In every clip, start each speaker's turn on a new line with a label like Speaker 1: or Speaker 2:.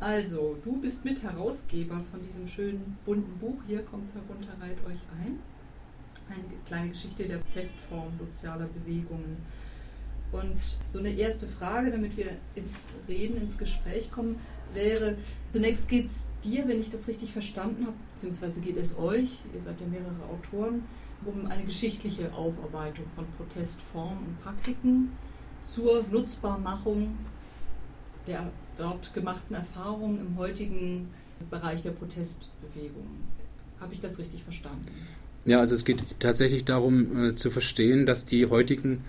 Speaker 1: Also, du bist Mitherausgeber von diesem schönen bunten Buch. Hier kommt herunter, reiht euch ein. Eine kleine Geschichte der Testform sozialer Bewegungen. Und so eine erste Frage, damit wir ins Reden, ins Gespräch kommen, wäre, zunächst geht es dir, wenn ich das richtig verstanden habe, beziehungsweise geht es euch, ihr seid ja mehrere Autoren, um eine geschichtliche Aufarbeitung von Protestformen und Praktiken zur Nutzbarmachung der dort gemachten Erfahrungen im heutigen Bereich der Protestbewegung. Habe ich das richtig verstanden?
Speaker 2: Ja, also es geht tatsächlich darum äh, zu verstehen, dass die heutigen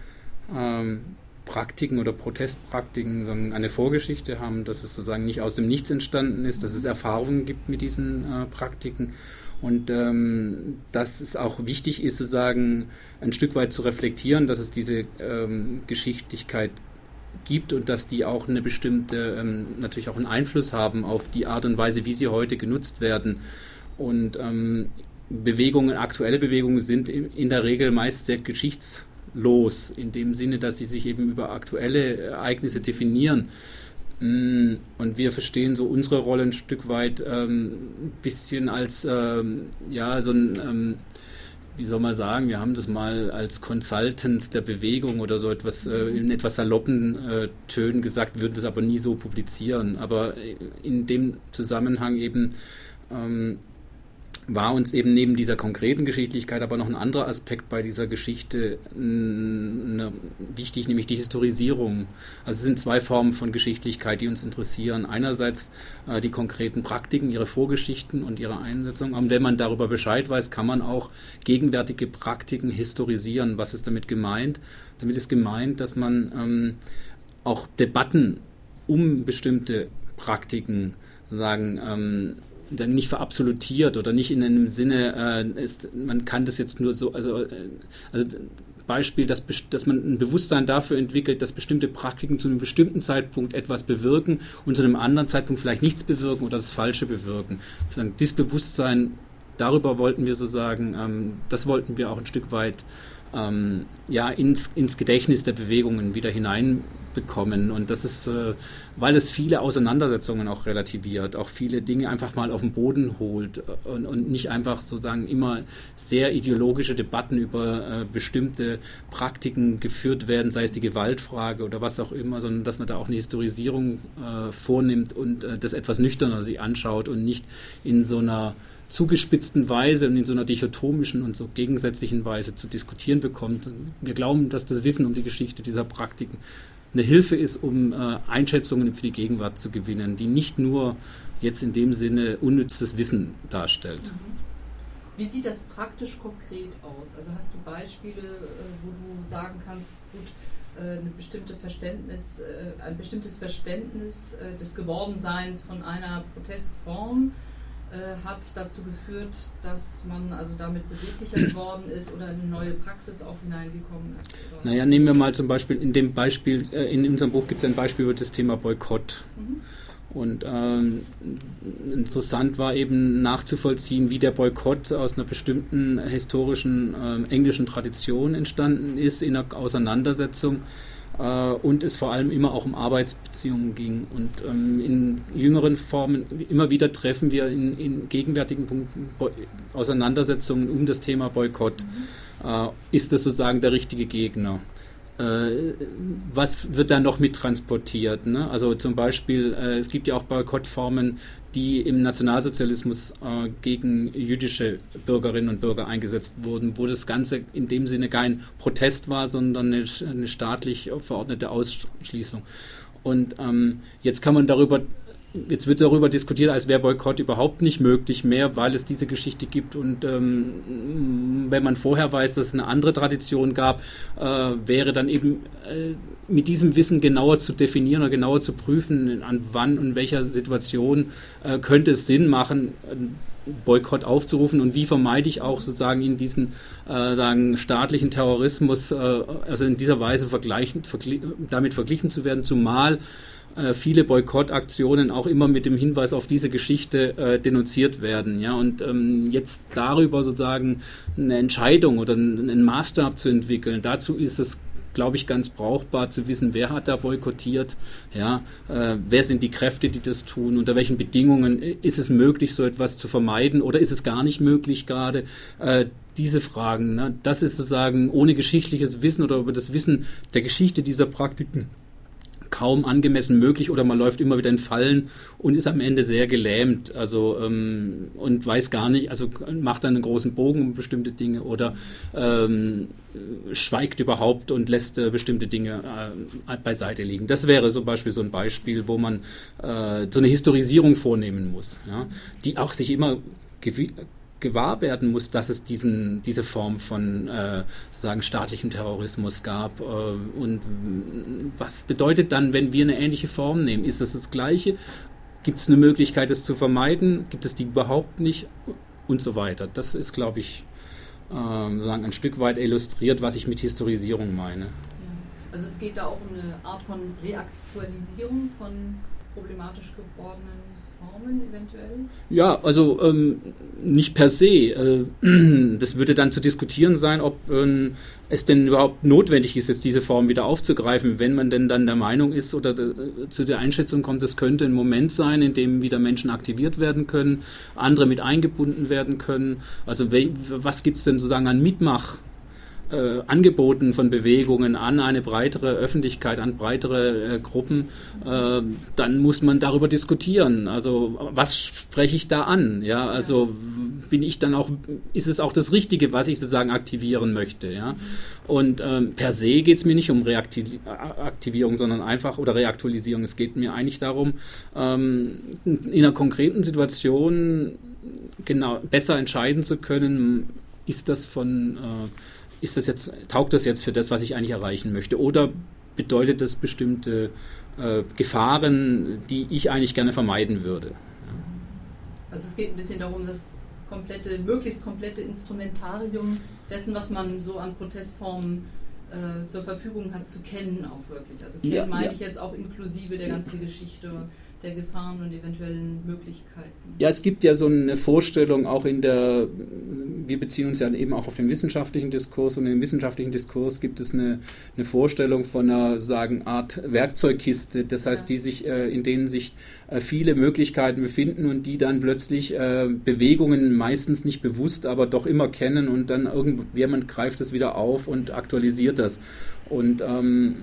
Speaker 2: ähm, Praktiken oder Protestpraktiken eine Vorgeschichte haben, dass es sozusagen nicht aus dem Nichts entstanden ist, dass es Erfahrungen gibt mit diesen äh, Praktiken und ähm, dass es auch wichtig ist, sozusagen ein Stück weit zu reflektieren, dass es diese ähm, Geschichtlichkeit gibt und dass die auch eine bestimmte, ähm, natürlich auch einen Einfluss haben auf die Art und Weise, wie sie heute genutzt werden. Und ähm, Bewegungen, aktuelle Bewegungen sind in der Regel meist sehr geschichtslos, in dem Sinne, dass sie sich eben über aktuelle Ereignisse definieren. Mm, und wir verstehen so unsere Rolle ein Stück weit ähm, ein bisschen als ähm, ja so ein ähm, wie soll man sagen, wir haben das mal als Consultants der Bewegung oder so etwas äh, in etwas saloppen äh, Tönen gesagt, würden das aber nie so publizieren. Aber in dem Zusammenhang eben ähm, war uns eben neben dieser konkreten Geschichtlichkeit aber noch ein anderer Aspekt bei dieser Geschichte ne, wichtig, nämlich die Historisierung. Also es sind zwei Formen von Geschichtlichkeit, die uns interessieren. Einerseits äh, die konkreten Praktiken, ihre Vorgeschichten und ihre Einsetzung. Und wenn man darüber Bescheid weiß, kann man auch gegenwärtige Praktiken historisieren. Was ist damit gemeint? Damit ist gemeint, dass man ähm, auch Debatten um bestimmte Praktiken sagen, ähm, dann nicht verabsolutiert oder nicht in einem Sinne, äh, ist, man kann das jetzt nur so, also, äh, also Beispiel, dass, dass man ein Bewusstsein dafür entwickelt, dass bestimmte Praktiken zu einem bestimmten Zeitpunkt etwas bewirken und zu einem anderen Zeitpunkt vielleicht nichts bewirken oder das Falsche bewirken. Dieses Bewusstsein, darüber wollten wir so sagen, ähm, das wollten wir auch ein Stück weit ähm, ja, ins, ins Gedächtnis der Bewegungen wieder hineinbekommen. Und das ist, äh, weil es viele Auseinandersetzungen auch relativiert, auch viele Dinge einfach mal auf den Boden holt und, und nicht einfach sozusagen immer sehr ideologische Debatten über äh, bestimmte Praktiken geführt werden, sei es die Gewaltfrage oder was auch immer, sondern dass man da auch eine Historisierung äh, vornimmt und äh, das etwas nüchterner sich anschaut und nicht in so einer zugespitzten Weise und in so einer dichotomischen und so gegensätzlichen Weise zu diskutieren bekommt. Wir glauben, dass das Wissen um die Geschichte dieser Praktiken eine Hilfe ist, um äh, Einschätzungen für die Gegenwart zu gewinnen, die nicht nur jetzt in dem Sinne unnützes Wissen darstellt. Mhm.
Speaker 1: Wie sieht das praktisch konkret aus? Also hast du Beispiele, äh, wo du sagen kannst, gut, äh, eine bestimmte Verständnis, äh, ein bestimmtes Verständnis des Gewordenseins von einer Protestform hat dazu geführt, dass man also damit beweglicher geworden ist oder eine neue Praxis auch hineingekommen ist?
Speaker 2: Oder? Naja, nehmen wir mal zum Beispiel in dem Beispiel, äh, in unserem Buch gibt es ein Beispiel über das Thema Boykott. Mhm. Und ähm, interessant war eben nachzuvollziehen, wie der Boykott aus einer bestimmten historischen äh, englischen Tradition entstanden ist, in einer Auseinandersetzung äh, und es vor allem immer auch um Arbeitsbeziehungen ging. Und ähm, in jüngeren Formen immer wieder treffen wir in, in gegenwärtigen Punkten Auseinandersetzungen um das Thema Boykott. Mhm. Äh, ist das sozusagen der richtige Gegner? Äh, was wird da noch mit transportiert? Ne? Also zum Beispiel, äh, es gibt ja auch Boykottformen, die im Nationalsozialismus äh, gegen jüdische Bürgerinnen und Bürger eingesetzt wurden, wo das Ganze in dem Sinne kein Protest war, sondern eine, eine staatlich verordnete Ausschließung. Und ähm, jetzt kann man darüber Jetzt wird darüber diskutiert, als wäre Boykott überhaupt nicht möglich mehr, weil es diese Geschichte gibt. Und ähm, wenn man vorher weiß, dass es eine andere Tradition gab, äh, wäre dann eben äh, mit diesem Wissen genauer zu definieren oder genauer zu prüfen, an wann und welcher Situation äh, könnte es Sinn machen, Boykott aufzurufen und wie vermeide ich auch sozusagen in diesen äh, sagen, staatlichen Terrorismus, äh, also in dieser Weise vergleichen, vergli damit verglichen zu werden, zumal äh, viele Boykottaktionen auch immer mit dem Hinweis auf diese Geschichte äh, denunziert werden. Ja? Und ähm, jetzt darüber sozusagen eine Entscheidung oder einen Maßstab zu entwickeln, dazu ist es glaube ich, ganz brauchbar zu wissen, wer hat da boykottiert, ja, äh, wer sind die Kräfte, die das tun, unter welchen Bedingungen ist es möglich, so etwas zu vermeiden oder ist es gar nicht möglich gerade. Äh, diese Fragen, ne, das ist sozusagen ohne geschichtliches Wissen oder über das Wissen der Geschichte dieser Praktiken kaum angemessen möglich oder man läuft immer wieder in Fallen und ist am Ende sehr gelähmt, also ähm, und weiß gar nicht, also macht dann einen großen Bogen um bestimmte Dinge oder ähm, schweigt überhaupt und lässt äh, bestimmte Dinge äh, beiseite liegen. Das wäre zum Beispiel so ein Beispiel, wo man äh, so eine Historisierung vornehmen muss, ja, die auch sich immer gewahr werden muss, dass es diesen, diese Form von äh, sagen staatlichem Terrorismus gab. Äh, und was bedeutet dann, wenn wir eine ähnliche Form nehmen? Ist das das Gleiche? Gibt es eine Möglichkeit, es zu vermeiden? Gibt es die überhaupt nicht? Und so weiter. Das ist, glaube ich, äh, sagen, ein Stück weit illustriert, was ich mit Historisierung meine.
Speaker 1: Also es geht da auch um eine Art von Reaktualisierung von problematisch gewordenen Formen eventuell?
Speaker 2: Ja, also ähm, nicht per se. Äh, das würde dann zu diskutieren sein, ob ähm, es denn überhaupt notwendig ist, jetzt diese Form wieder aufzugreifen, wenn man denn dann der Meinung ist oder de, äh, zu der Einschätzung kommt, es könnte ein Moment sein, in dem wieder Menschen aktiviert werden können, andere mit eingebunden werden können. Also was gibt es denn sozusagen an Mitmach? Äh, Angeboten von Bewegungen an eine breitere Öffentlichkeit, an breitere äh, Gruppen, äh, dann muss man darüber diskutieren. Also was spreche ich da an? Ja, also bin ich dann auch, ist es auch das Richtige, was ich sozusagen aktivieren möchte? Ja, und ähm, per se geht es mir nicht um Reaktivierung, sondern einfach oder Reaktualisierung. Es geht mir eigentlich darum, ähm, in einer konkreten Situation genau besser entscheiden zu können, ist das von äh, ist das jetzt, taugt das jetzt für das, was ich eigentlich erreichen möchte? Oder bedeutet das bestimmte äh, Gefahren, die ich eigentlich gerne vermeiden würde?
Speaker 1: Also es geht ein bisschen darum, das komplette, möglichst komplette Instrumentarium dessen, was man so an Protestformen äh, zur Verfügung hat, zu kennen auch wirklich. Also kennen ja, meine ja. ich jetzt auch inklusive der ganzen Geschichte der Gefahren und eventuellen Möglichkeiten.
Speaker 2: Ja, es gibt ja so eine Vorstellung auch in der, wir beziehen uns ja eben auch auf den wissenschaftlichen Diskurs und im wissenschaftlichen Diskurs gibt es eine, eine Vorstellung von einer sagen Art Werkzeugkiste, das heißt, ja. die sich, äh, in denen sich äh, viele Möglichkeiten befinden und die dann plötzlich äh, Bewegungen meistens nicht bewusst, aber doch immer kennen und dann irgendjemand greift das wieder auf und aktualisiert das. Und ähm,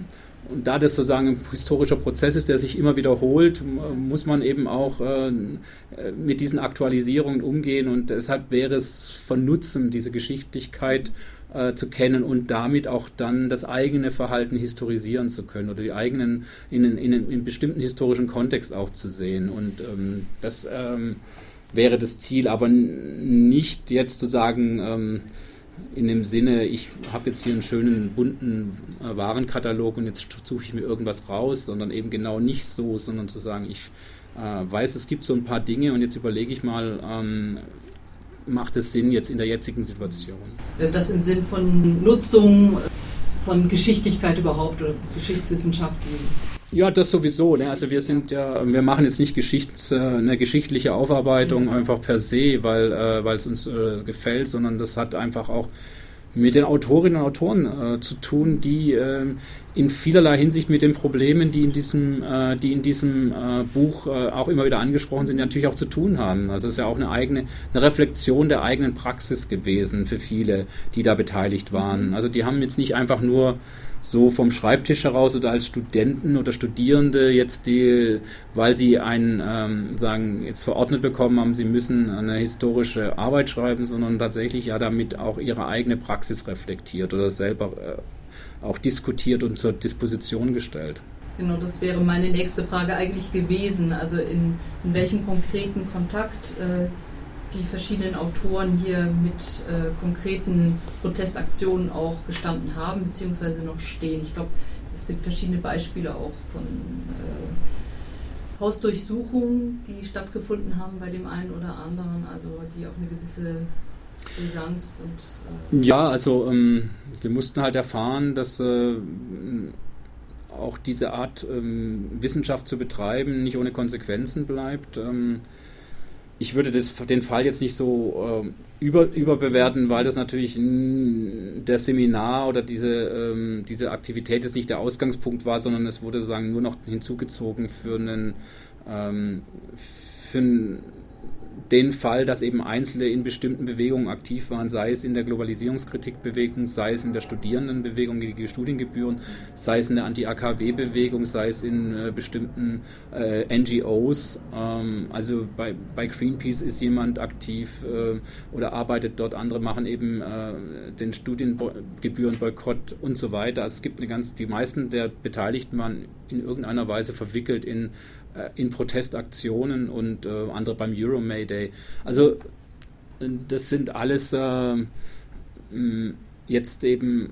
Speaker 2: und da das sozusagen ein historischer Prozess ist, der sich immer wiederholt, muss man eben auch äh, mit diesen Aktualisierungen umgehen. Und deshalb wäre es von Nutzen, diese Geschichtlichkeit äh, zu kennen und damit auch dann das eigene Verhalten historisieren zu können oder die eigenen in, in, in einem bestimmten historischen Kontext auch zu sehen. Und ähm, das ähm, wäre das Ziel, aber nicht jetzt zu sagen, ähm, in dem Sinne, ich habe jetzt hier einen schönen bunten äh, Warenkatalog und jetzt suche ich mir irgendwas raus, sondern eben genau nicht so, sondern zu sagen, ich äh, weiß, es gibt so ein paar Dinge und jetzt überlege ich mal, ähm, macht es Sinn jetzt in der jetzigen Situation?
Speaker 1: Das im Sinn von Nutzung, von Geschichtlichkeit überhaupt oder Geschichtswissenschaft,
Speaker 2: ja, das sowieso. Ne? Also wir sind ja, wir machen jetzt nicht Geschichts, äh, eine geschichtliche Aufarbeitung mhm. einfach per se, weil äh, weil es uns äh, gefällt, sondern das hat einfach auch mit den Autorinnen und Autoren äh, zu tun, die äh, in vielerlei Hinsicht mit den Problemen, die in diesem, äh, die in diesem äh, Buch äh, auch immer wieder angesprochen sind, natürlich auch zu tun haben. Also es ist ja auch eine eigene, eine Reflexion der eigenen Praxis gewesen für viele, die da beteiligt waren. Mhm. Also die haben jetzt nicht einfach nur so vom Schreibtisch heraus oder als Studenten oder Studierende jetzt die, weil sie einen ähm, sagen jetzt verordnet bekommen haben, sie müssen eine historische Arbeit schreiben, sondern tatsächlich ja damit auch ihre eigene Praxis reflektiert oder selber äh, auch diskutiert und zur Disposition gestellt.
Speaker 1: Genau, das wäre meine nächste Frage eigentlich gewesen. Also in, in welchem konkreten Kontakt äh, die verschiedenen Autoren hier mit äh, konkreten Protestaktionen auch gestanden haben, beziehungsweise noch stehen. Ich glaube, es gibt verschiedene Beispiele auch von äh, Hausdurchsuchungen, die stattgefunden haben bei dem einen oder anderen, also die auch eine gewisse Brisanz und.
Speaker 2: Äh ja, also ähm, wir mussten halt erfahren, dass äh, auch diese Art ähm, Wissenschaft zu betreiben nicht ohne Konsequenzen bleibt. Ähm, ich würde das, den Fall jetzt nicht so äh, über, überbewerten, weil das natürlich der Seminar oder diese, ähm, diese Aktivität jetzt nicht der Ausgangspunkt war, sondern es wurde sozusagen nur noch hinzugezogen für einen, ähm, für einen den Fall, dass eben Einzelne in bestimmten Bewegungen aktiv waren, sei es in der Globalisierungskritikbewegung, sei es in der Studierendenbewegung gegen die Studiengebühren, sei es in der Anti-AKW-Bewegung, sei es in äh, bestimmten äh, NGOs. Ähm, also bei, bei, Greenpeace ist jemand aktiv äh, oder arbeitet dort, andere machen eben äh, den Studiengebührenboykott und so weiter. Also es gibt eine ganz, die meisten der Beteiligten waren in irgendeiner Weise verwickelt in in Protestaktionen und äh, andere beim Euro Mayday. Also das sind alles äh, jetzt eben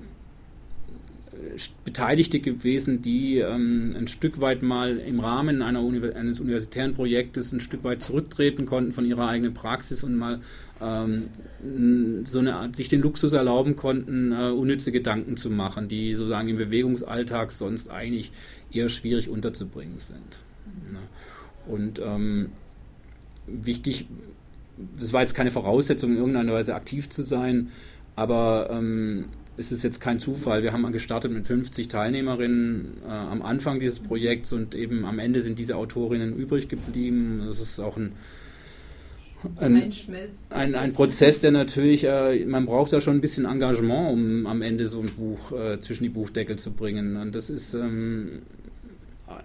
Speaker 2: äh, Beteiligte gewesen, die ähm, ein Stück weit mal im Rahmen Univers eines universitären Projektes ein Stück weit zurücktreten konnten von ihrer eigenen Praxis und mal ähm, so eine Art, sich den Luxus erlauben konnten, äh, unnütze Gedanken zu machen, die sozusagen im Bewegungsalltag sonst eigentlich eher schwierig unterzubringen sind. Ne? Und ähm, wichtig, das war jetzt keine Voraussetzung, in irgendeiner Weise aktiv zu sein, aber ähm, es ist jetzt kein Zufall. Wir haben gestartet mit 50 Teilnehmerinnen äh, am Anfang dieses Projekts und eben am Ende sind diese Autorinnen übrig geblieben. Das ist auch ein, ein, ein, ein Prozess, der natürlich, äh, man braucht ja schon ein bisschen Engagement, um am Ende so ein Buch äh, zwischen die Buchdeckel zu bringen. Und das ist ähm,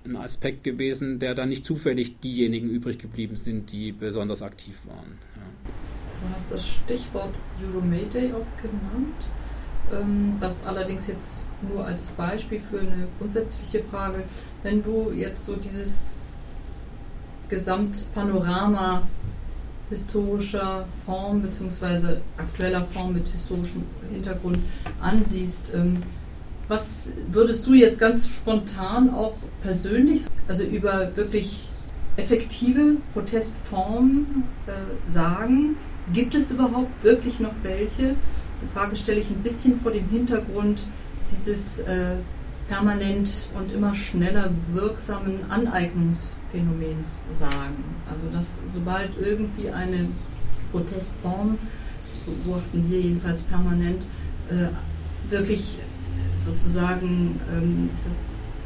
Speaker 2: ein Aspekt gewesen, der da nicht zufällig diejenigen übrig geblieben sind, die besonders aktiv waren. Ja.
Speaker 1: Du hast das Stichwort Euromayday auch genannt. Ähm, das allerdings jetzt nur als Beispiel für eine grundsätzliche Frage. Wenn du jetzt so dieses Gesamtpanorama historischer Form bzw. aktueller Form mit historischem Hintergrund ansiehst, ähm, was würdest du jetzt ganz spontan auch persönlich, also über wirklich effektive Protestformen äh, sagen? Gibt es überhaupt wirklich noch welche? Die Frage stelle ich ein bisschen vor dem Hintergrund dieses äh, permanent und immer schneller wirksamen Aneignungsphänomens sagen. Also dass sobald irgendwie eine Protestform, das beobachten wir jedenfalls permanent, äh, wirklich sozusagen ähm, das,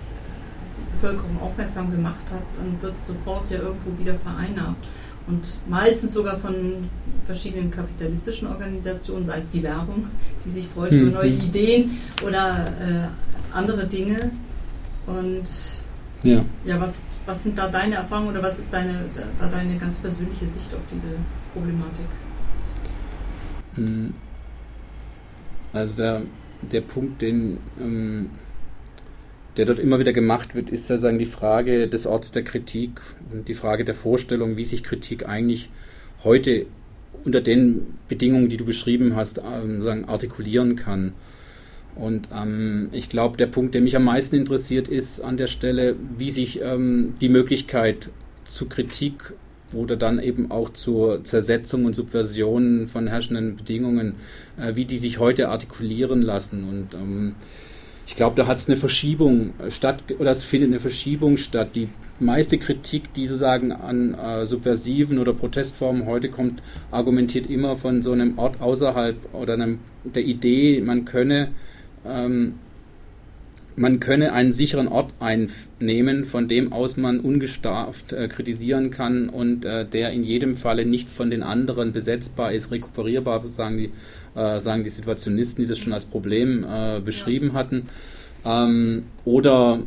Speaker 1: die Bevölkerung aufmerksam gemacht hat, dann wird es sofort ja irgendwo wieder vereinnahmt. Und meistens sogar von verschiedenen kapitalistischen Organisationen, sei es die Werbung, die sich freut über mhm. neue Ideen oder äh, andere Dinge. Und ja, ja was, was sind da deine Erfahrungen oder was ist deine, da, deine ganz persönliche Sicht auf diese Problematik?
Speaker 2: Hm. Also da der Punkt, den, ähm, der dort immer wieder gemacht wird, ist sozusagen die Frage des Orts der Kritik und die Frage der Vorstellung, wie sich Kritik eigentlich heute unter den Bedingungen, die du beschrieben hast, ähm, sagen, artikulieren kann. Und ähm, ich glaube, der Punkt, der mich am meisten interessiert, ist an der Stelle, wie sich ähm, die Möglichkeit zu Kritik oder dann eben auch zur Zersetzung und Subversion von herrschenden Bedingungen, äh, wie die sich heute artikulieren lassen. Und ähm, ich glaube, da hat es eine Verschiebung statt, oder es findet eine Verschiebung statt. Die meiste Kritik, die sozusagen an äh, subversiven oder Protestformen heute kommt, argumentiert immer von so einem Ort außerhalb oder einem, der Idee, man könne ähm, man könne einen sicheren Ort einnehmen, von dem aus man ungestraft äh, kritisieren kann und äh, der in jedem Falle nicht von den anderen besetzbar ist, rekuperierbar, sagen die, äh, sagen die Situationisten, die das schon als Problem äh, beschrieben ja. hatten. Ähm, oder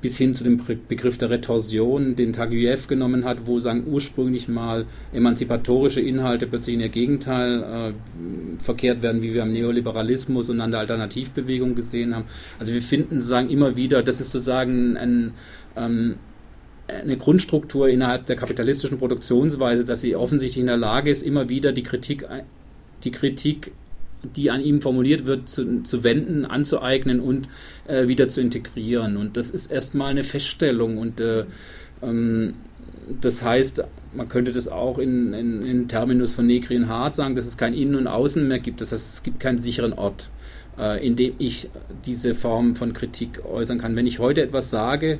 Speaker 2: bis hin zu dem Begriff der Retorsion, den Taguieff genommen hat, wo sagen ursprünglich mal emanzipatorische Inhalte plötzlich in ihr Gegenteil äh, verkehrt werden, wie wir am Neoliberalismus und an der Alternativbewegung gesehen haben. Also wir finden sozusagen immer wieder, das ist sozusagen ein, ähm, eine Grundstruktur innerhalb der kapitalistischen Produktionsweise, dass sie offensichtlich in der Lage ist, immer wieder die Kritik, die Kritik die an ihm formuliert wird, zu, zu wenden, anzueignen und äh, wieder zu integrieren. Und das ist erstmal eine Feststellung. Und äh, ähm, das heißt, man könnte das auch in, in, in Terminus von Negri Hart sagen, dass es kein Innen und Außen mehr gibt. Das heißt, es gibt keinen sicheren Ort, äh, in dem ich diese Form von Kritik äußern kann. Wenn ich heute etwas sage,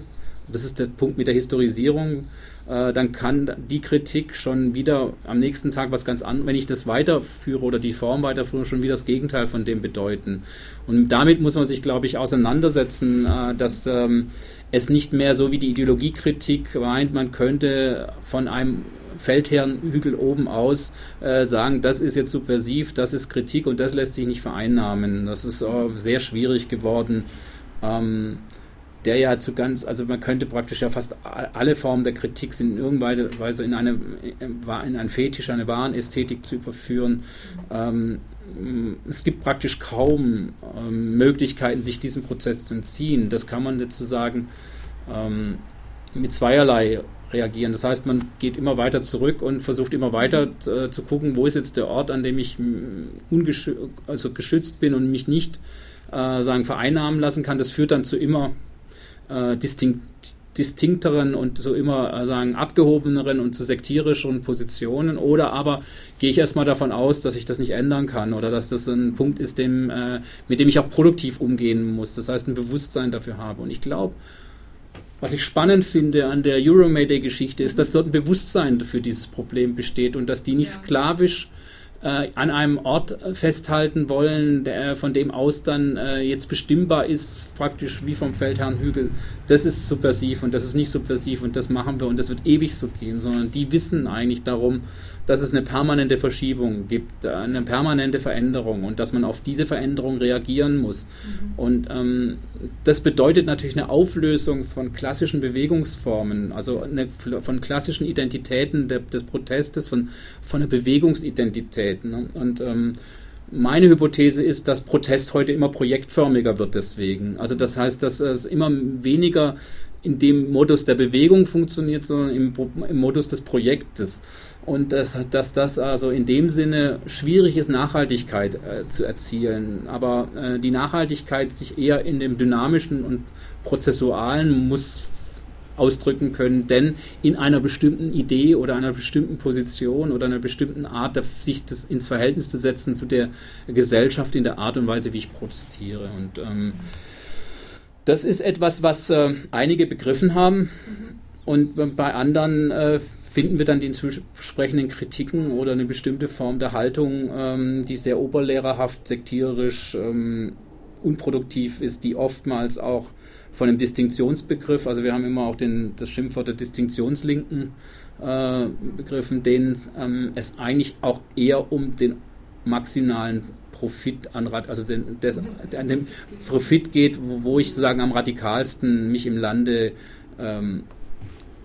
Speaker 2: das ist der Punkt mit der Historisierung, äh, dann kann die Kritik schon wieder am nächsten Tag was ganz anderes, wenn ich das weiterführe oder die Form weiterführe, schon wieder das Gegenteil von dem bedeuten. Und damit muss man sich, glaube ich, auseinandersetzen, äh, dass ähm, es nicht mehr so wie die Ideologiekritik meint, man könnte von einem Feldherrenhügel oben aus äh, sagen, das ist jetzt subversiv, das ist Kritik und das lässt sich nicht vereinnahmen. Das ist äh, sehr schwierig geworden. Ähm, der ja zu ganz, also man könnte praktisch ja fast alle Formen der Kritik sind in irgendeiner Weise in eine, in einen Fetisch, eine Warenästhetik zu überführen. Ähm, es gibt praktisch kaum ähm, Möglichkeiten, sich diesem Prozess zu entziehen. Das kann man sozusagen ähm, mit zweierlei reagieren. Das heißt, man geht immer weiter zurück und versucht immer weiter äh, zu gucken, wo ist jetzt der Ort, an dem ich also geschützt bin und mich nicht äh, sagen vereinnahmen lassen kann. Das führt dann zu immer äh, distinkt, distinkteren und so immer äh, sagen abgehobeneren und zu sektierischen Positionen oder aber gehe ich erstmal davon aus, dass ich das nicht ändern kann oder dass das ein Punkt ist, dem, äh, mit dem ich auch produktiv umgehen muss. Das heißt, ein Bewusstsein dafür habe. Und ich glaube, was ich spannend finde an der Euromayday-Geschichte ist, dass dort ein Bewusstsein für dieses Problem besteht und dass die nicht ja. sklavisch äh, an einem Ort festhalten wollen, der, von dem aus dann äh, jetzt bestimmbar ist, praktisch wie vom Feldherrn Hügel. Das ist subversiv und das ist nicht subversiv und das machen wir und das wird ewig so gehen, sondern die wissen eigentlich darum, dass es eine permanente Verschiebung gibt, eine permanente Veränderung und dass man auf diese Veränderung reagieren muss. Mhm. Und ähm, das bedeutet natürlich eine Auflösung von klassischen Bewegungsformen, also eine, von klassischen Identitäten der, des Protestes, von, von einer Bewegungsidentität. Ne? Und ähm, meine Hypothese ist, dass Protest heute immer projektförmiger wird deswegen. Also das heißt, dass es immer weniger in dem Modus der Bewegung funktioniert, sondern im, im Modus des Projektes und dass, dass das also in dem Sinne schwierig ist, Nachhaltigkeit äh, zu erzielen. Aber äh, die Nachhaltigkeit sich eher in dem dynamischen und prozessualen muss ausdrücken können, denn in einer bestimmten Idee oder einer bestimmten Position oder einer bestimmten Art, sich das ins Verhältnis zu setzen zu der Gesellschaft in der Art und Weise, wie ich protestiere. Und ähm, das ist etwas, was äh, einige begriffen haben. Und bei anderen äh, finden wir dann die entsprechenden Kritiken oder eine bestimmte Form der Haltung, ähm, die sehr oberlehrerhaft, sektierisch, ähm, unproduktiv ist, die oftmals auch von einem Distinktionsbegriff, also wir haben immer auch den, das Schimpfwort der Distinktionslinken äh, begriffen, denen ähm, es eigentlich auch eher um den maximalen Profit an, also den, des, an dem Profit geht, wo, wo, ich sozusagen am radikalsten mich im Lande ähm,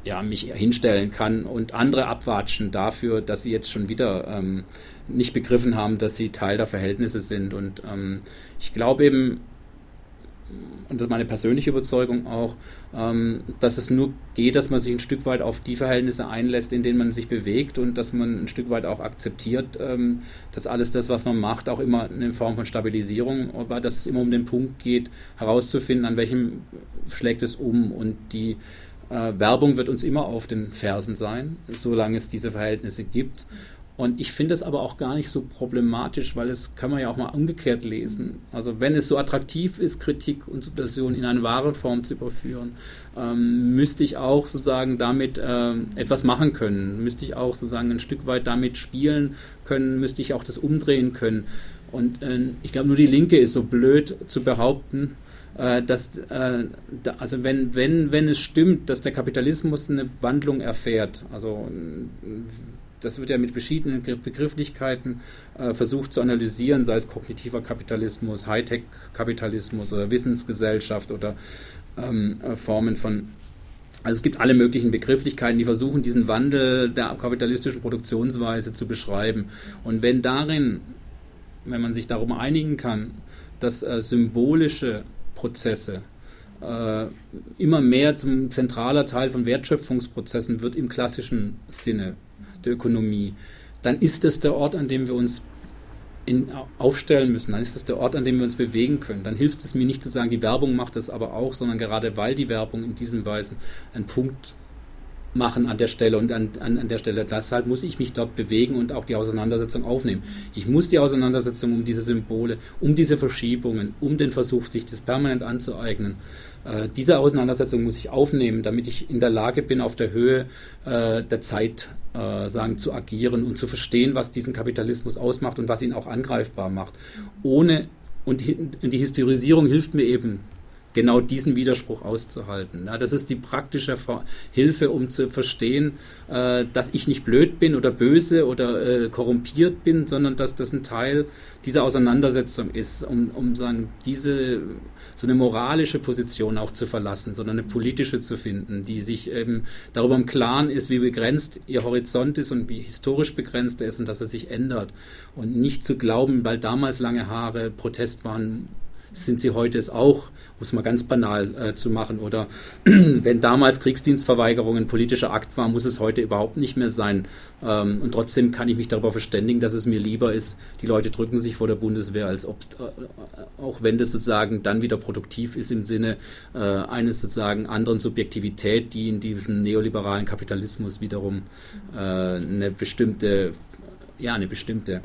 Speaker 2: ja, mich hinstellen kann und andere abwatschen dafür, dass sie jetzt schon wieder ähm, nicht begriffen haben, dass sie Teil der Verhältnisse sind. Und ähm, ich glaube eben, und das ist meine persönliche Überzeugung auch, ähm, dass es nur geht, dass man sich ein Stück weit auf die Verhältnisse einlässt, in denen man sich bewegt und dass man ein Stück weit auch akzeptiert, ähm, dass alles das, was man macht, auch immer eine Form von Stabilisierung, aber dass es immer um den Punkt geht, herauszufinden, an welchem schlägt es um und die äh, Werbung wird uns immer auf den Fersen sein, solange es diese Verhältnisse gibt. Und ich finde es aber auch gar nicht so problematisch, weil es kann man ja auch mal umgekehrt lesen. Also wenn es so attraktiv ist, Kritik und Subversion in eine wahre Form zu überführen, ähm, müsste ich auch sozusagen damit ähm, etwas machen können. Müsste ich auch sozusagen ein Stück weit damit spielen können, müsste ich auch das umdrehen können. Und äh, ich glaube, nur die Linke ist so blöd zu behaupten, äh, dass, äh, da, also wenn, wenn, wenn es stimmt, dass der Kapitalismus eine Wandlung erfährt, also das wird ja mit verschiedenen Begrifflichkeiten äh, versucht zu analysieren, sei es kognitiver Kapitalismus, Hightech-Kapitalismus oder Wissensgesellschaft oder ähm, äh, Formen von also es gibt alle möglichen Begrifflichkeiten, die versuchen, diesen Wandel der kapitalistischen Produktionsweise zu beschreiben. Und wenn darin, wenn man sich darum einigen kann, dass äh, symbolische Prozesse äh, immer mehr zum zentraler Teil von Wertschöpfungsprozessen wird im klassischen Sinne Ökonomie, dann ist es der Ort, an dem wir uns in, aufstellen müssen, dann ist es der Ort, an dem wir uns bewegen können. Dann hilft es mir nicht zu sagen, die Werbung macht das aber auch, sondern gerade weil die Werbung in diesem Weise einen Punkt machen an der Stelle und an, an, an der Stelle. Deshalb muss ich mich dort bewegen und auch die Auseinandersetzung aufnehmen. Ich muss die Auseinandersetzung um diese Symbole, um diese Verschiebungen, um den Versuch, sich das permanent anzueignen, äh, diese Auseinandersetzung muss ich aufnehmen, damit ich in der Lage bin, auf der Höhe äh, der Zeit äh, sagen, zu agieren und zu verstehen, was diesen Kapitalismus ausmacht und was ihn auch angreifbar macht. Ohne und die Historisierung hilft mir eben genau diesen Widerspruch auszuhalten. Ja, das ist die praktische Hilfe, um zu verstehen, äh, dass ich nicht blöd bin oder böse oder äh, korrumpiert bin, sondern dass das ein Teil dieser Auseinandersetzung ist, um, um sagen, diese so eine moralische Position auch zu verlassen, sondern eine politische zu finden, die sich eben darüber im Klaren ist, wie begrenzt ihr Horizont ist und wie historisch begrenzt er ist und dass er sich ändert. Und nicht zu glauben, weil damals lange Haare Protest waren, sind sie heute es auch, um es mal ganz banal äh, zu machen. Oder wenn damals Kriegsdienstverweigerung ein politischer Akt war, muss es heute überhaupt nicht mehr sein. Ähm, und trotzdem kann ich mich darüber verständigen, dass es mir lieber ist, die Leute drücken sich vor der Bundeswehr, als ob äh, auch wenn das sozusagen dann wieder produktiv ist im Sinne äh, eines sozusagen anderen Subjektivität, die in diesem neoliberalen Kapitalismus wiederum äh, eine bestimmte, ja, eine bestimmte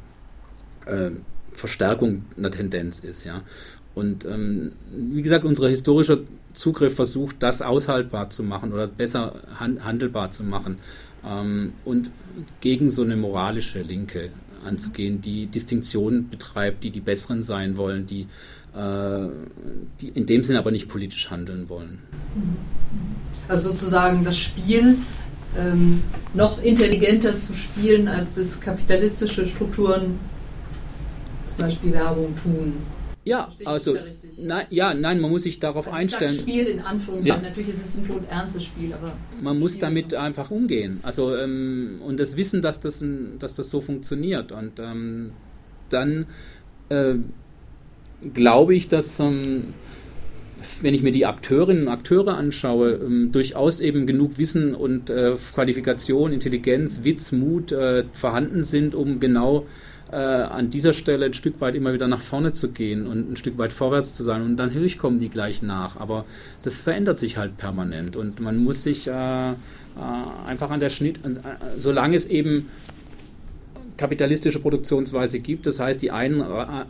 Speaker 2: äh, Verstärkung einer Tendenz ist, ja. Und ähm, wie gesagt, unser historischer Zugriff versucht, das aushaltbar zu machen oder besser han handelbar zu machen ähm, und gegen so eine moralische Linke anzugehen, die Distinktionen betreibt, die die Besseren sein wollen, die, äh, die in dem Sinne aber nicht politisch handeln wollen.
Speaker 1: Also sozusagen das Spiel ähm, noch intelligenter zu spielen, als das kapitalistische Strukturen, zum Beispiel Werbung tun
Speaker 2: ja, also nein, ja, nein, man muss sich darauf also einstellen.
Speaker 1: Spiel in Anführungszeichen. Ja. Natürlich ist es ein schon ernstes Spiel, aber
Speaker 2: man muss damit einfach umgehen. Also ähm, und das Wissen, dass das, ein, dass das so funktioniert und ähm, dann äh, glaube ich, dass ähm, wenn ich mir die Akteurinnen und Akteure anschaue, ähm, durchaus eben genug Wissen und äh, Qualifikation, Intelligenz, Witz, Mut äh, vorhanden sind, um genau äh, an dieser Stelle ein Stück weit immer wieder nach vorne zu gehen und ein Stück weit vorwärts zu sein. Und dann natürlich kommen die gleich nach. Aber das verändert sich halt permanent. Und man muss sich äh, äh, einfach an der Schnitt, äh, solange es eben kapitalistische Produktionsweise gibt, das heißt, die einen äh,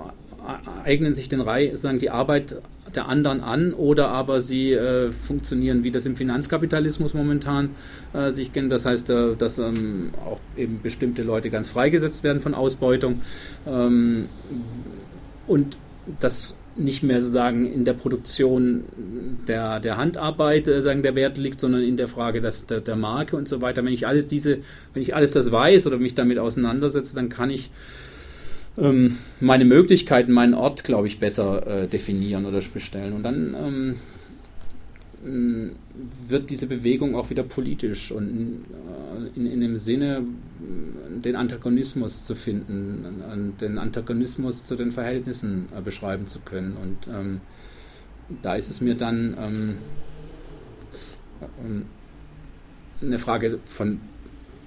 Speaker 2: eignen sich den Reihe, sagen die Arbeit der anderen an oder aber sie äh, funktionieren, wie das im Finanzkapitalismus momentan äh, sich kennt. Das heißt, äh, dass ähm, auch eben bestimmte Leute ganz freigesetzt werden von Ausbeutung ähm, und das nicht mehr sozusagen in der Produktion der, der Handarbeit äh, sagen, der Wert liegt, sondern in der Frage des, der, der Marke und so weiter. Wenn ich alles diese, wenn ich alles das weiß oder mich damit auseinandersetze, dann kann ich ähm, meine Möglichkeiten, meinen Ort, glaube ich, besser äh, definieren oder bestellen. Und dann ähm, wird diese Bewegung auch wieder politisch und äh, in, in dem Sinne, den Antagonismus zu finden, den Antagonismus zu den Verhältnissen äh, beschreiben zu können. Und ähm, da ist es mir dann ähm, ähm eine Frage von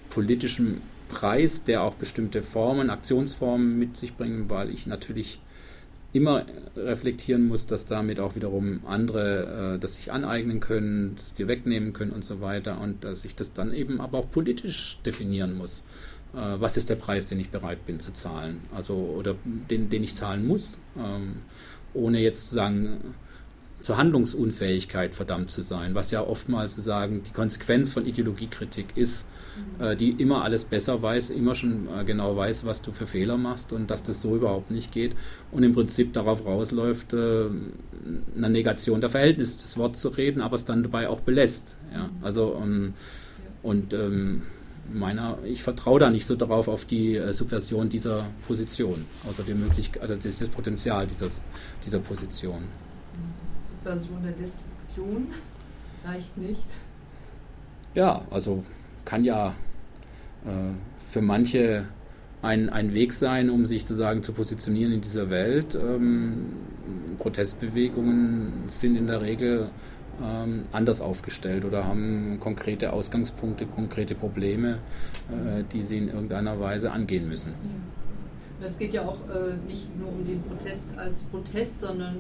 Speaker 2: politischem Preis, der auch bestimmte Formen, Aktionsformen mit sich bringt, weil ich natürlich immer reflektieren muss, dass damit auch wiederum andere äh, das sich aneignen können, das dir wegnehmen können und so weiter und dass ich das dann eben aber auch politisch definieren muss. Äh, was ist der Preis, den ich bereit bin zu zahlen? Also oder den, den ich zahlen muss, ähm, ohne jetzt zu sagen, zur Handlungsunfähigkeit verdammt zu sein, was ja oftmals zu sagen die Konsequenz von Ideologiekritik ist, mhm. äh, die immer alles besser weiß, immer schon äh, genau weiß, was du für Fehler machst und dass das so überhaupt nicht geht und im Prinzip darauf rausläuft, äh, eine Negation der Verhältnisse das Wort zu reden, aber es dann dabei auch belässt. Ja? Mhm. Also ähm, und ähm, meiner, ich vertraue da nicht so darauf auf die Subversion dieser Position, also die Möglichkeit, also das Potenzial dieses, dieser Position.
Speaker 1: Version der Destruktion. Reicht nicht.
Speaker 2: Ja, also kann ja äh, für manche ein, ein Weg sein, um sich sozusagen zu positionieren in dieser Welt. Ähm, Protestbewegungen sind in der Regel ähm, anders aufgestellt oder haben konkrete Ausgangspunkte, konkrete Probleme, äh, die sie in irgendeiner Weise angehen müssen.
Speaker 1: Ja. Es geht ja auch äh, nicht nur um den Protest als Protest, sondern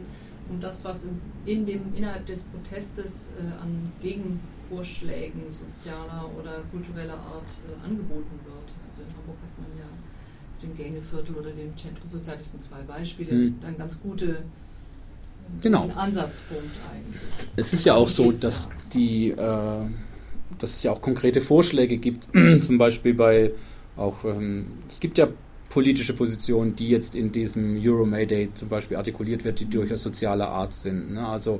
Speaker 1: um das, was in, in dem, innerhalb des Protestes äh, an Vorschlägen sozialer oder kultureller Art äh, angeboten wird. Also in Hamburg hat man ja dem Gängeviertel oder dem Centro Sozial, das sind zwei Beispiele, mhm. dann ganz gute äh,
Speaker 2: genau.
Speaker 1: Ansatzpunkt eigentlich.
Speaker 2: Es ist ja auch so, dass die äh, dass es ja auch konkrete Vorschläge gibt, zum Beispiel bei auch, ähm, es gibt ja politische Positionen, die jetzt in diesem Euro Mayday zum Beispiel artikuliert wird, die durchaus sozialer Art sind. Ne? Also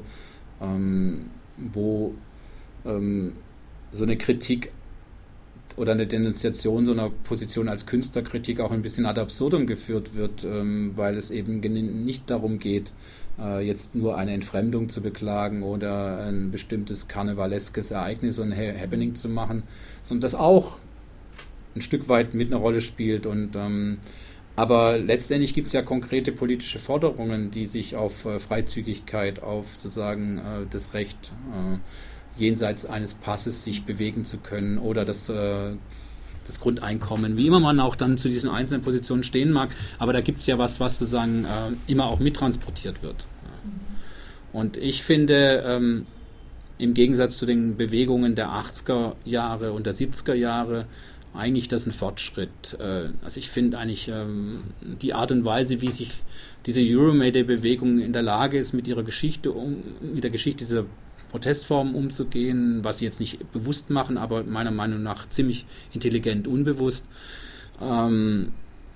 Speaker 2: ähm, wo ähm, so eine Kritik oder eine Denunziation so einer Position als Künstlerkritik auch ein bisschen ad absurdum geführt wird, ähm, weil es eben nicht darum geht, äh, jetzt nur eine Entfremdung zu beklagen oder ein bestimmtes karnevaleskes Ereignis und Happening zu machen, sondern das auch ein Stück weit mit einer Rolle spielt und ähm, aber letztendlich gibt es ja konkrete politische Forderungen, die sich auf äh, Freizügigkeit, auf sozusagen äh, das Recht äh, jenseits eines Passes sich bewegen zu können oder das, äh, das Grundeinkommen, wie immer man auch dann zu diesen einzelnen Positionen stehen mag. Aber da gibt es ja was, was sozusagen äh, immer auch mittransportiert wird. Und ich finde, ähm, im Gegensatz zu den Bewegungen der 80er Jahre und der 70er Jahre, eigentlich das ein Fortschritt. Äh, also ich finde eigentlich ähm, die Art und Weise, wie sich diese Euromayday-Bewegung in der Lage ist, mit ihrer Geschichte, mit der Geschichte dieser Protestformen umzugehen, was sie jetzt nicht bewusst machen, aber meiner Meinung nach ziemlich intelligent unbewusst, ähm,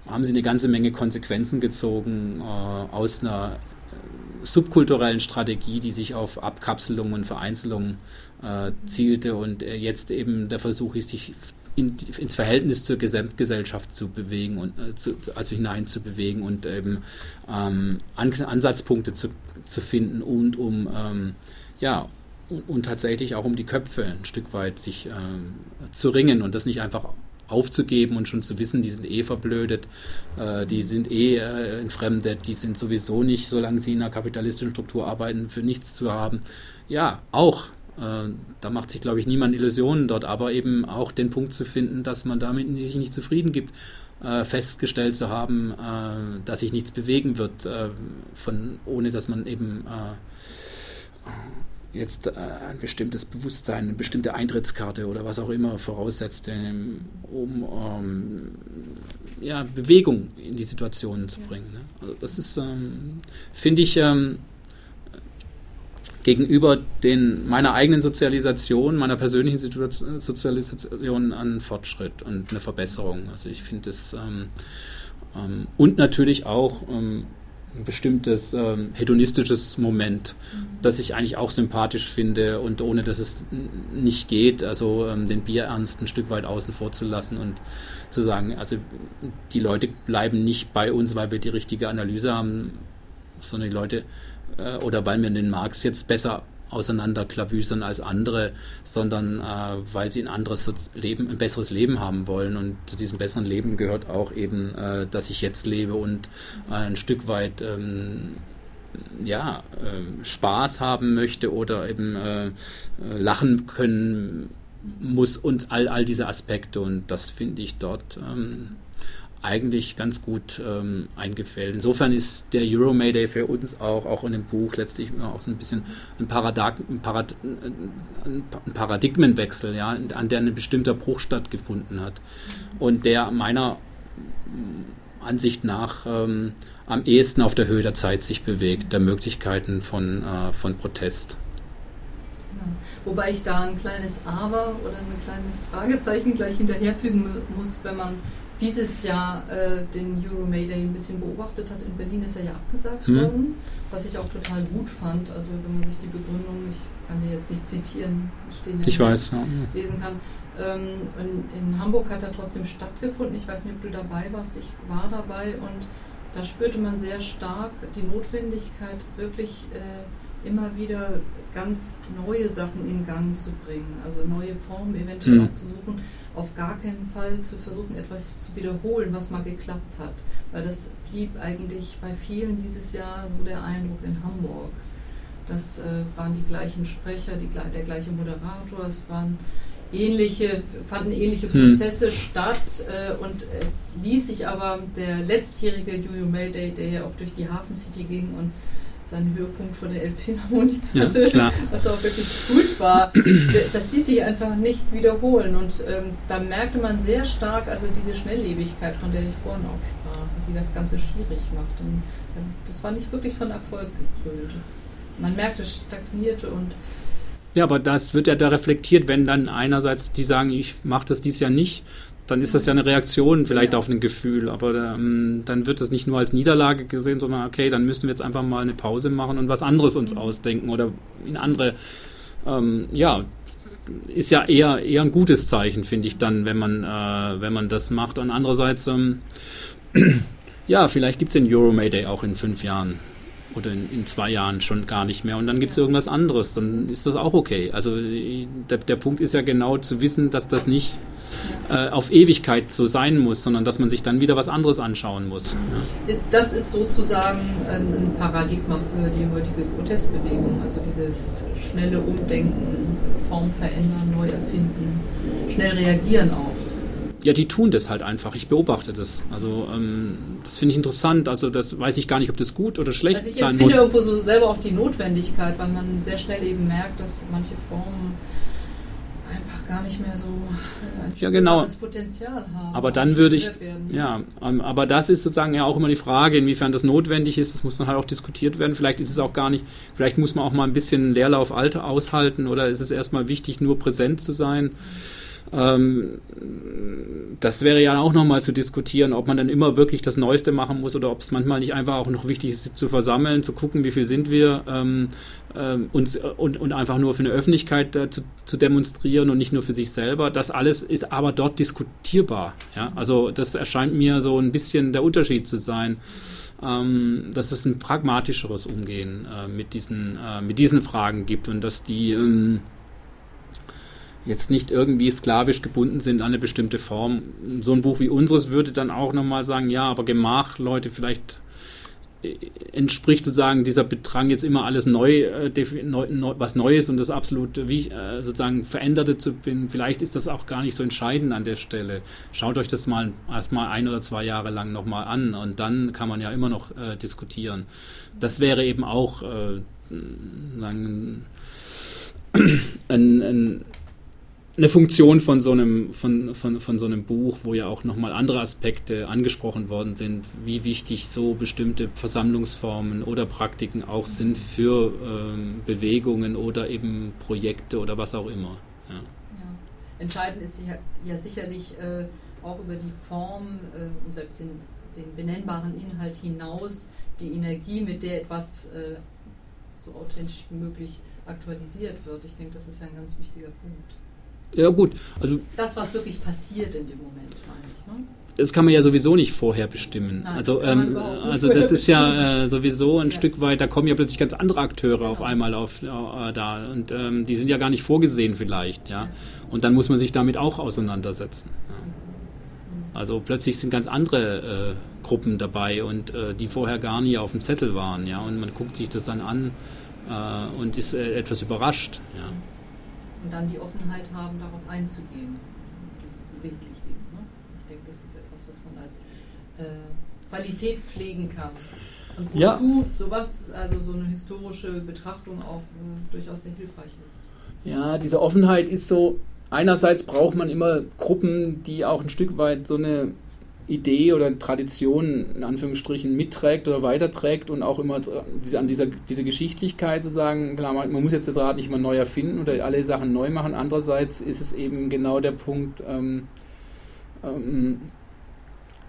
Speaker 2: haben sie eine ganze Menge Konsequenzen gezogen äh, aus einer äh, subkulturellen Strategie, die sich auf Abkapselung und Vereinzelung äh, zielte und jetzt eben der Versuch ist, sich in, ins Verhältnis zur Gesamtgesellschaft zu bewegen und äh, zu, also hineinzubewegen und eben ähm, An Ansatzpunkte zu, zu finden und um ähm, ja und, und, tatsächlich auch um die Köpfe ein Stück weit sich ähm, zu ringen und das nicht einfach aufzugeben und schon zu wissen, die sind eh verblödet, äh, die sind eh äh, entfremdet, die sind sowieso nicht, solange sie in einer kapitalistischen Struktur arbeiten, für nichts zu haben. Ja, auch da macht sich, glaube ich, niemand Illusionen dort, aber eben auch den Punkt zu finden, dass man damit sich nicht zufrieden gibt, äh, festgestellt zu haben, äh, dass sich nichts bewegen wird, von, ohne dass man eben jetzt ein bestimmtes Bewusstsein, eine bestimmte Eintrittskarte oder was auch immer voraussetzt, um ähm, ja, Bewegung in die Situation zu bringen. Ne? Also das ist, ähm, finde ich, ähm, gegenüber den, meiner eigenen Sozialisation, meiner persönlichen Sozialisation an Fortschritt und eine Verbesserung. Also ich finde es ähm, ähm, und natürlich auch ähm, ein bestimmtes ähm, hedonistisches Moment, mhm. das ich eigentlich auch sympathisch finde und ohne dass es nicht geht, also ähm, den Bierernst ein Stück weit außen vor zu lassen und zu sagen, also die Leute bleiben nicht bei uns, weil wir die richtige Analyse haben, sondern die Leute äh, oder weil wir den Marx jetzt besser auseinanderklabüsern als andere, sondern äh, weil sie ein anderes Leben, ein besseres Leben haben wollen. Und zu diesem besseren Leben gehört auch eben, äh, dass ich jetzt lebe und äh, ein Stück weit ähm, ja, äh, Spaß haben möchte oder eben äh, äh, lachen können muss und all, all diese Aspekte. Und das finde ich dort ähm, eigentlich ganz gut ähm, eingefällt. Insofern ist der Euro Mayday für uns auch, auch in dem Buch letztlich auch so ein bisschen ein, Paradag ein, Parad ein Paradigmenwechsel, ja, an der ein bestimmter Bruch stattgefunden hat und der meiner Ansicht nach ähm, am ehesten auf der Höhe der Zeit sich bewegt, der Möglichkeiten von, äh, von Protest.
Speaker 1: Genau. Wobei ich da ein kleines Aber oder ein kleines Fragezeichen gleich hinterherfügen muss, wenn man dieses Jahr äh, den Euro Mayday ein bisschen beobachtet hat. In Berlin ist er ja abgesagt hm. worden, was ich auch total gut fand. Also wenn man sich die Begründung, ich kann sie jetzt nicht zitieren,
Speaker 2: stehen ich weiß, ja.
Speaker 1: lesen kann. Ähm, in, in, Hamburg hat er trotzdem stattgefunden. Ich weiß nicht, ob du dabei warst. Ich war dabei und da spürte man sehr stark die Notwendigkeit, wirklich äh, immer wieder ganz neue Sachen in Gang zu bringen, also neue Formen eventuell hm. auch zu suchen auf gar keinen Fall zu versuchen, etwas zu wiederholen, was mal geklappt hat. Weil das blieb eigentlich bei vielen dieses Jahr so der Eindruck in Hamburg. Das äh, waren die gleichen Sprecher, die, der gleiche Moderator, es waren ähnliche, fanden ähnliche hm. Prozesse hm. statt äh, und es ließ sich aber der letztjährige Juju Mayday, der ja auch durch die Hafen City ging und seinen Höhepunkt von der Elbphilharmonie hatte, ja, was auch wirklich gut war. Das ließ sich einfach nicht wiederholen und ähm, da merkte man sehr stark also diese Schnelllebigkeit, von der ich vorhin auch sprach, die das Ganze schwierig macht. Und das war nicht wirklich von Erfolg gekrönt. Das, man merkte, es stagnierte und
Speaker 2: ja, aber das wird ja da reflektiert, wenn dann einerseits die sagen, ich mache das dies Jahr nicht, dann ist das ja eine Reaktion vielleicht ja. auf ein Gefühl, aber ähm, dann wird es nicht nur als Niederlage gesehen, sondern okay, dann müssen wir jetzt einfach mal eine Pause machen und was anderes uns mhm. ausdenken oder in andere, ähm, ja, ist ja eher, eher ein gutes Zeichen, finde ich dann, wenn man, äh, wenn man das macht. Und andererseits, ähm, ja, vielleicht gibt es den Euro Mayday auch in fünf Jahren oder in, in, zwei Jahren schon gar nicht mehr und dann gibt es irgendwas anderes, dann ist das auch okay. Also der, der Punkt ist ja genau zu wissen, dass das nicht äh, auf Ewigkeit so sein muss, sondern dass man sich dann wieder was anderes anschauen muss.
Speaker 1: Ja. Das ist sozusagen ein Paradigma für die heutige Protestbewegung, also dieses schnelle Umdenken, Form verändern, neu erfinden, schnell reagieren auch
Speaker 2: ja, die tun das halt einfach. Ich beobachte das. Also ähm, das finde ich interessant. Also das weiß ich gar nicht, ob das gut oder schlecht also sein muss.
Speaker 1: Ich finde irgendwo so selber auch die Notwendigkeit, weil man sehr schnell eben merkt, dass manche Formen gar nicht mehr so
Speaker 2: ein ja, genau.
Speaker 1: Potenzial haben.
Speaker 2: Aber dann würde ich, ja, ähm, aber das ist sozusagen ja auch immer die Frage, inwiefern das notwendig ist. Das muss dann halt auch diskutiert werden. Vielleicht ist es auch gar nicht, vielleicht muss man auch mal ein bisschen Leerlauf Alter aushalten oder ist es erstmal wichtig, nur präsent zu sein. Mhm ähm, das wäre ja auch nochmal zu diskutieren, ob man dann immer wirklich das Neueste machen muss oder ob es manchmal nicht einfach auch noch wichtig ist, zu versammeln, zu gucken, wie viel sind wir ähm, ähm, und, und, und einfach nur für eine Öffentlichkeit äh, zu, zu, demonstrieren und nicht nur für sich selber. Das alles ist aber dort diskutierbar. Ja? Also das erscheint mir so ein bisschen der Unterschied zu sein. Ähm, dass es ein pragmatischeres Umgehen äh, mit, diesen, äh, mit diesen Fragen gibt und dass die ähm, jetzt nicht irgendwie sklavisch gebunden sind an eine bestimmte Form. So ein Buch wie unseres würde dann auch nochmal sagen, ja, aber Gemach, Leute, vielleicht äh, entspricht sozusagen dieser Bedrang jetzt immer alles neu, äh, neu, neu was Neues und das absolut wie äh, sozusagen veränderte zu bin. Vielleicht ist das auch gar nicht so entscheidend an der Stelle. Schaut euch das mal erstmal ein oder zwei Jahre lang nochmal an und dann kann man ja immer noch äh, diskutieren. Das wäre eben auch äh, sagen, ein, ein eine Funktion von so einem, von, von, von so einem Buch, wo ja auch nochmal andere Aspekte angesprochen worden sind, wie wichtig so bestimmte Versammlungsformen oder Praktiken auch sind für ähm, Bewegungen oder eben Projekte oder was auch immer. Ja. Ja.
Speaker 1: Entscheidend ist ja, ja sicherlich äh, auch über die Form äh, und selbst den, den, benennbaren Inhalt hinaus die Energie, mit der etwas äh, so authentisch wie möglich aktualisiert wird. Ich denke, das ist ein ganz wichtiger Punkt.
Speaker 2: Ja, gut. Also,
Speaker 1: das, was wirklich passiert in dem Moment, meine ich. Ne?
Speaker 2: Das kann man ja sowieso nicht vorher bestimmen. Nein, also, das ähm, also das ist ja äh, sowieso ein ja. Stück weit, da kommen ja plötzlich ganz andere Akteure genau. auf einmal auf, äh, da und ähm, die sind ja gar nicht vorgesehen vielleicht, ja? ja. Und dann muss man sich damit auch auseinandersetzen. Ja. Also plötzlich sind ganz andere äh, Gruppen dabei und äh, die vorher gar nie auf dem Zettel waren, ja. Und man guckt sich das dann an äh, und ist äh, etwas überrascht, ja
Speaker 1: und dann die Offenheit haben, darauf einzugehen. Das beweglich eben. Ne? Ich denke, das ist etwas, was man als äh, Qualität pflegen kann. Und wozu ja. sowas, also so eine historische Betrachtung auch äh, durchaus sehr hilfreich ist.
Speaker 2: Ja, diese Offenheit ist so, einerseits braucht man immer Gruppen, die auch ein Stück weit so eine Idee oder Tradition in Anführungsstrichen mitträgt oder weiterträgt und auch immer diese, an dieser diese Geschichtlichkeit zu sagen, klar, man, man muss jetzt das Rad nicht immer neu erfinden oder alle Sachen neu machen. Andererseits ist es eben genau der Punkt, ähm, ähm,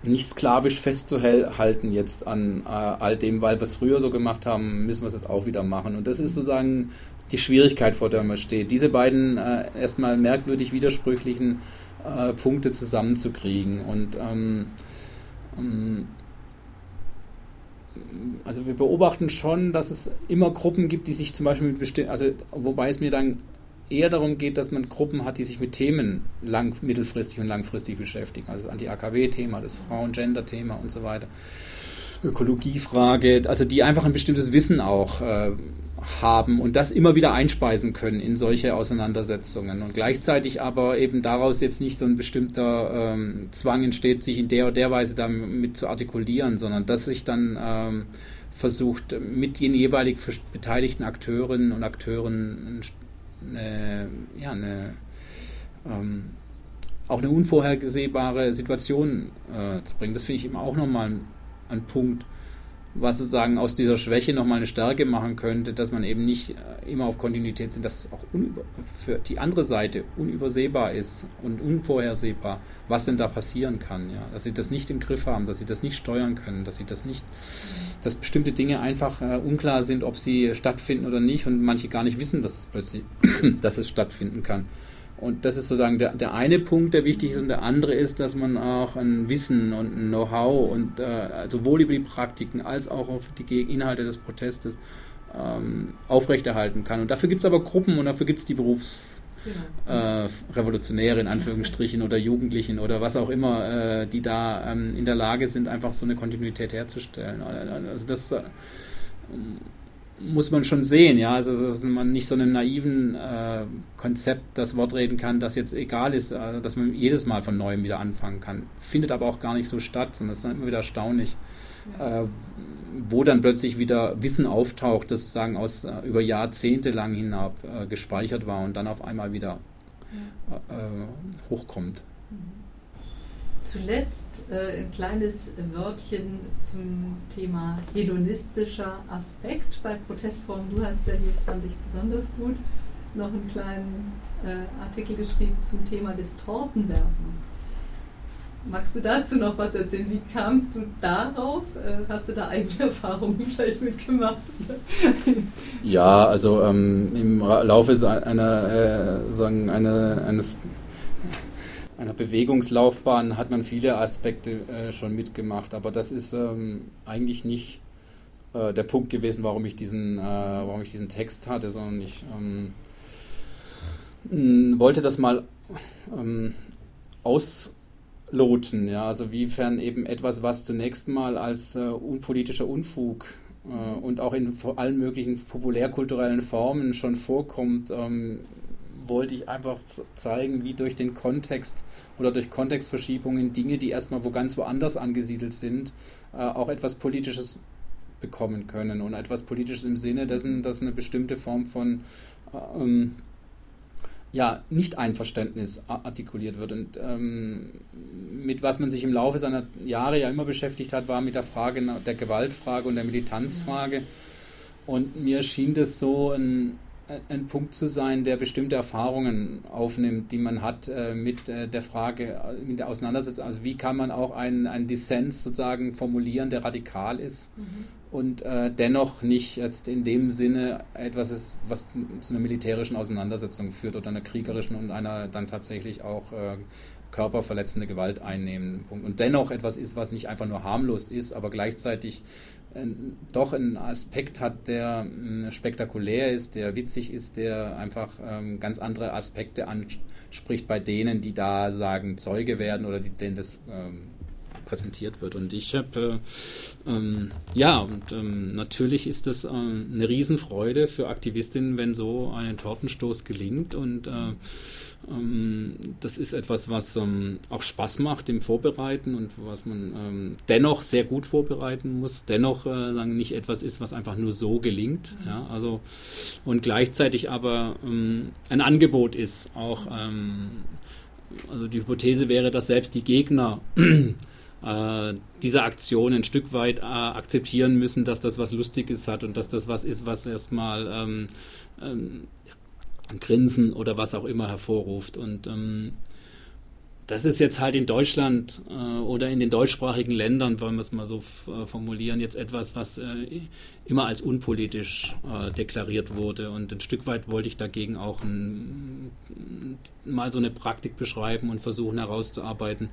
Speaker 2: nicht sklavisch festzuhalten jetzt an äh, all dem, weil wir es früher so gemacht haben, müssen wir es jetzt auch wieder machen. Und das ist sozusagen die Schwierigkeit, vor der man steht. Diese beiden äh, erstmal merkwürdig widersprüchlichen äh, Punkte zusammenzukriegen. Und ähm, ähm, also wir beobachten schon, dass es immer Gruppen gibt, die sich zum Beispiel mit bestimmten, also wobei es mir dann eher darum geht, dass man Gruppen hat, die sich mit Themen lang, mittelfristig und langfristig beschäftigen. Also das Anti-AKW-Thema, das Frauen-Gender-Thema und so weiter. Ökologiefrage, also die einfach ein bestimmtes Wissen auch äh, haben und das immer wieder einspeisen können in solche Auseinandersetzungen und gleichzeitig aber eben daraus jetzt nicht so ein bestimmter ähm, Zwang entsteht, sich in der oder der Weise damit zu artikulieren, sondern dass sich dann ähm, versucht, mit den jeweilig beteiligten Akteurinnen und Akteuren eine, ja, eine, ähm, auch eine unvorhergesehbare Situation äh, zu bringen. Das finde ich eben auch nochmal ein, ein Punkt, was sozusagen aus dieser Schwäche nochmal eine Stärke machen könnte, dass man eben nicht äh, immer auf Kontinuität sind, dass es auch für die andere Seite unübersehbar ist und unvorhersehbar, was denn da passieren kann, ja, dass sie das nicht im Griff haben, dass sie das nicht steuern können, dass sie das nicht, dass bestimmte Dinge einfach äh, unklar sind, ob sie stattfinden oder nicht und manche gar nicht wissen, dass es plötzlich, dass es stattfinden kann. Und das ist sozusagen der, der eine Punkt, der wichtig ist. Und der andere ist, dass man auch ein Wissen und ein Know-how und äh, sowohl über die Praktiken als auch auf die Inhalte des Protestes ähm, aufrechterhalten kann. Und dafür gibt es aber Gruppen und dafür gibt es die Berufsrevolutionäre äh, in Anführungsstrichen oder Jugendlichen oder was auch immer, äh, die da ähm, in der Lage sind, einfach so eine Kontinuität herzustellen. Also das äh, muss man schon sehen, ja, also dass man nicht so einem naiven äh, Konzept das Wort reden kann, das jetzt egal ist, äh, dass man jedes Mal von neuem wieder anfangen kann. Findet aber auch gar nicht so statt, sondern es ist dann immer wieder erstaunlich, ja. äh, wo dann plötzlich wieder Wissen auftaucht, das sozusagen aus äh, über Jahrzehnte lang hinab äh, gespeichert war und dann auf einmal wieder ja. Äh, hochkommt.
Speaker 1: Zuletzt äh, ein kleines Wörtchen zum Thema hedonistischer Aspekt bei Protestformen. Du hast ja das fand ich besonders gut, noch einen kleinen äh, Artikel geschrieben zum Thema des Tortenwerfens. Magst du dazu noch was erzählen? Wie kamst du darauf? Äh, hast du da eigene Erfahrungen vielleicht mitgemacht?
Speaker 2: ja, also ähm, im Laufe einer, äh, sagen, eine, eines einer Bewegungslaufbahn hat man viele Aspekte äh, schon mitgemacht, aber das ist ähm, eigentlich nicht äh, der Punkt gewesen, warum ich diesen, äh, warum ich diesen Text hatte, sondern ich ähm, wollte das mal ähm, ausloten, ja, also wiefern eben etwas, was zunächst mal als äh, unpolitischer Unfug äh, und auch in allen möglichen populärkulturellen Formen schon vorkommt, ähm, wollte ich einfach zeigen, wie durch den Kontext oder durch Kontextverschiebungen Dinge, die erstmal wo ganz woanders angesiedelt sind, äh, auch etwas Politisches bekommen können und etwas Politisches im Sinne dessen, dass eine bestimmte Form von ähm, ja, Nicht-Einverständnis artikuliert wird. Und ähm, mit was man sich im Laufe seiner Jahre ja immer beschäftigt hat, war mit der Frage der Gewaltfrage und der Militanzfrage. Und mir schien das so ein, ein Punkt zu sein, der bestimmte Erfahrungen aufnimmt, die man hat äh, mit äh, der Frage, äh, mit der Auseinandersetzung. Also wie kann man auch einen, einen Dissens sozusagen formulieren, der radikal ist mhm. und äh, dennoch nicht jetzt in dem Sinne etwas ist, was zu einer militärischen Auseinandersetzung führt oder einer kriegerischen und einer dann tatsächlich auch äh, körperverletzende Gewalt einnehmen. Und dennoch etwas ist, was nicht einfach nur harmlos ist, aber gleichzeitig äh, doch einen Aspekt hat, der äh, spektakulär ist, der witzig ist, der einfach ähm, ganz andere Aspekte anspricht bei denen, die da sagen Zeuge werden oder die, denen das ähm, präsentiert wird. Und ich habe, äh, ähm, ja, und ähm, natürlich ist das äh, eine Riesenfreude für Aktivistinnen, wenn so ein Tortenstoß gelingt und äh, ähm, das ist etwas, was ähm, auch Spaß macht im Vorbereiten und was man ähm, dennoch sehr gut vorbereiten muss, dennoch äh, nicht etwas ist, was einfach nur so gelingt. Mhm. Ja, also, und gleichzeitig aber ein Angebot ist, auch also die Hypothese wäre, dass selbst die Gegner äh, diese Aktion ein Stück weit äh, akzeptieren müssen, dass das was Lustiges hat und dass das was ist, was erstmal ähm, ähm, Grinsen oder was auch immer hervorruft. Und ähm, das ist jetzt halt in Deutschland äh, oder in den deutschsprachigen Ländern, wollen wir es mal so äh, formulieren, jetzt etwas, was äh, immer als unpolitisch äh, deklariert wurde. Und ein Stück weit wollte ich dagegen auch ein, mal so eine Praktik beschreiben und versuchen herauszuarbeiten,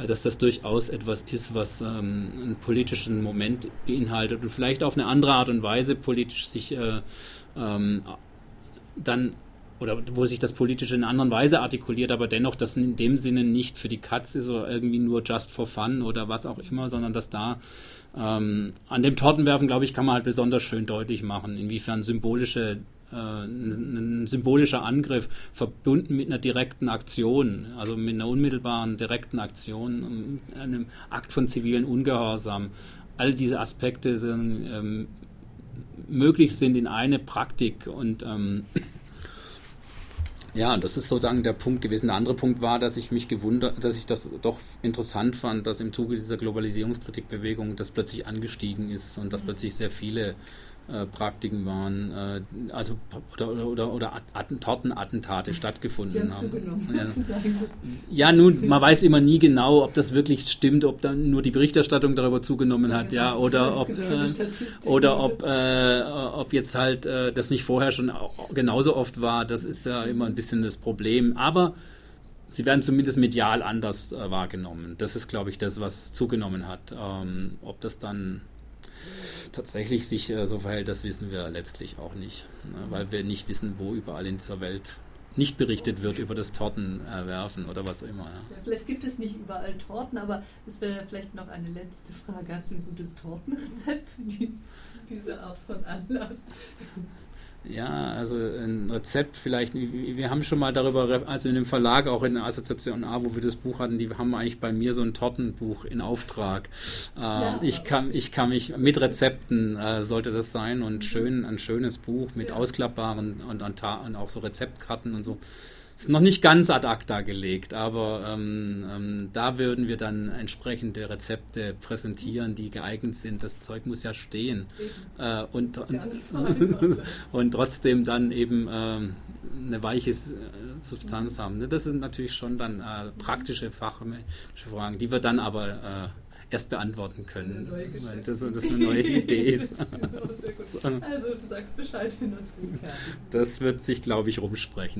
Speaker 2: äh, dass das durchaus etwas ist, was ähm, einen politischen Moment beinhaltet und vielleicht auf eine andere Art und Weise politisch sich äh, ähm, dann oder wo sich das Politische in einer anderen Weise artikuliert, aber dennoch, dass in dem Sinne nicht für die Katz ist oder irgendwie nur just for fun oder was auch immer, sondern dass da ähm, an dem Tortenwerfen, glaube ich, kann man halt besonders schön deutlich machen, inwiefern symbolische äh, ein, ein symbolischer Angriff verbunden mit einer direkten Aktion, also mit einer unmittelbaren direkten Aktion, einem Akt von zivilen Ungehorsam, all diese Aspekte sind, ähm, möglich sind in eine Praktik und ähm, ja, das ist sozusagen der Punkt gewesen. Der andere Punkt war, dass ich mich gewundert, dass ich das doch interessant fand, dass im Zuge dieser Globalisierungskritikbewegung das plötzlich angestiegen ist und dass plötzlich sehr viele äh, Praktiken waren, äh, also oder, oder, oder Tortenattentate stattgefunden
Speaker 1: Die haben. Zugenommen,
Speaker 2: ja. ja, nun, man weiß immer nie genau, ob das wirklich stimmt, ob dann nur die Berichterstattung darüber zugenommen hat, ja, ja genau. oder ob äh, oder ob, ob jetzt halt das nicht vorher schon genauso oft war. Das ist ja immer ein bisschen das Problem. Aber sie werden zumindest medial anders wahrgenommen. Das ist, glaube ich, das, was zugenommen hat. Ähm, ob das dann tatsächlich sich äh, so verhält, das wissen wir letztlich auch nicht, ne, weil wir nicht wissen, wo überall in dieser Welt nicht berichtet wird über das Tortenerwerfen oder was auch immer.
Speaker 1: Ja, vielleicht gibt es nicht überall Torten, aber das wäre vielleicht noch eine letzte Frage. Hast du ein gutes Tortenrezept für die, diese Art von Anlass?
Speaker 2: Ja, also ein Rezept vielleicht, wir haben schon mal darüber, also in dem Verlag, auch in der Assoziation A, wo wir das Buch hatten, die haben eigentlich bei mir so ein Tortenbuch in Auftrag. Äh, ja. Ich kann, ich kann mich, mit Rezepten äh, sollte das sein und schön, ein schönes Buch mit ja. ausklappbaren und, und, und auch so Rezeptkarten und so ist noch nicht ganz ad acta gelegt, aber ähm, ähm, da würden wir dann entsprechende Rezepte präsentieren, die geeignet sind. Das Zeug muss ja stehen äh, und, und, und, trotzdem dann eben ähm, eine weiche äh, Substanz haben. Ne? Das sind natürlich schon dann äh, praktische fachmännische Fragen, die wir dann aber äh, erst beantworten können, weil das, das eine neue Idee ist.
Speaker 1: genau, also du sagst Bescheid, wenn das Buch fertig ist.
Speaker 2: Das wird sich, glaube ich, rumsprechen.